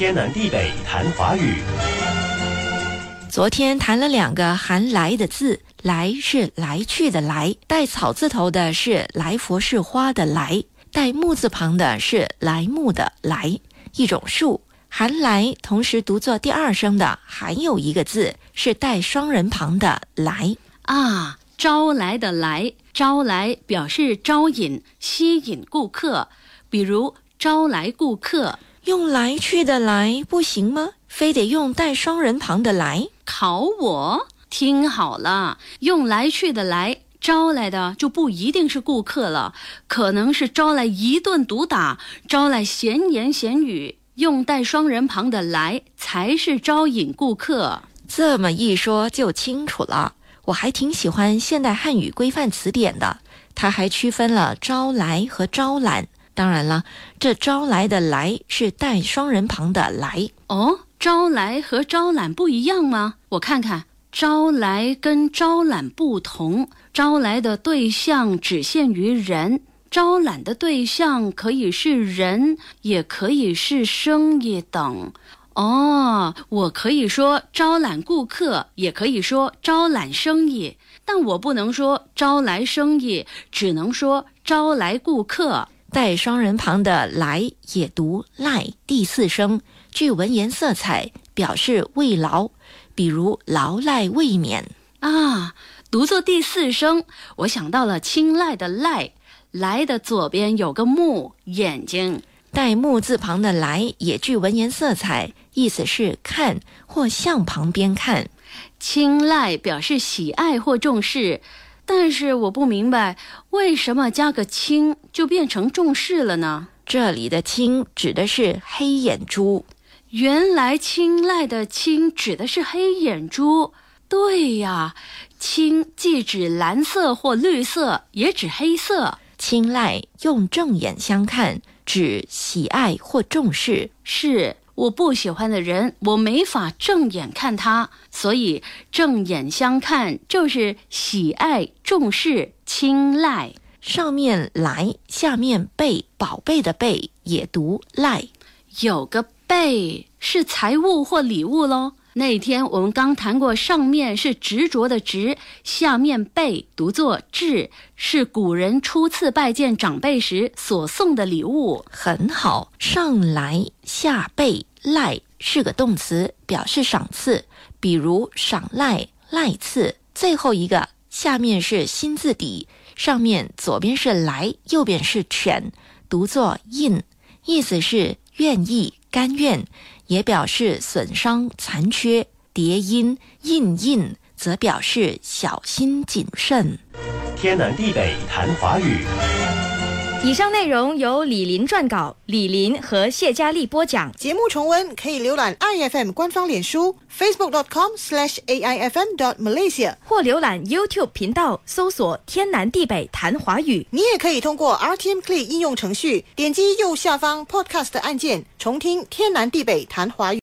天南地北谈华语。昨天谈了两个含“来”的字，“来”是来去的“来”，带草字头的是来佛是花的“来”，带木字旁的是来木的“来”。一种树含“来”，同时读作第二声的还有一个字是带双人旁的“来”啊，招来的“来”，招来表示招引、吸引顾客，比如招来顾客。用来去的“来”不行吗？非得用带双人旁的“来”？考我？听好了，用来去的“来”招来的就不一定是顾客了，可能是招来一顿毒打，招来闲言闲语。用带双人旁的“来”才是招引顾客。这么一说就清楚了。我还挺喜欢现代汉语规范词典的，它还区分了招来和招揽。当然了，这招来的“来”是带双人旁的“来”哦。招来和招揽不一样吗？我看看，招来跟招揽不同。招来的对象只限于人，招揽的对象可以是人，也可以是生意等。哦，我可以说招揽顾客，也可以说招揽生意，但我不能说招来生意，只能说招来顾客。带双人旁的“来”也读“赖”，第四声具文言色彩，表示慰劳，比如劳赖未免啊。读作第四声，我想到了青睐的“赖”，“来”的左边有个目，眼睛带木字旁的“来”也具文言色彩，意思是看或向旁边看。青睐表示喜爱或重视。但是我不明白，为什么加个“青”就变成重视了呢？这里的“青”指的是黑眼珠。原来青睐的“青”指的是黑眼珠。对呀，“青”既指蓝色或绿色，也指黑色。青睐用正眼相看，指喜爱或重视。是。我不喜欢的人，我没法正眼看他，所以正眼相看就是喜爱、重视、青睐。上面来，下面贝，宝贝的贝也读赖。有个贝是财物或礼物喽。那天我们刚谈过，上面是执着的执，下面贝读作智，是古人初次拜见长辈时所送的礼物。很好，上来下贝。赖是个动词，表示赏赐，比如赏赖、赖赐。最后一个下面是心字底，上面左边是来，右边是犬，读作印，意思是愿意、甘愿，也表示损伤、残缺。叠音印印则表示小心谨慎。天南地北谈华语。以上内容由李林撰稿，李林和谢佳丽播讲。节目重温可以浏览 iFM 官方脸书 facebook.com/aifm.malaysia，或浏览 YouTube 频道搜索“天南地北谈华语”。你也可以通过 RTM Play 应用程序点击右下方 Podcast 按键，重听“天南地北谈华语”。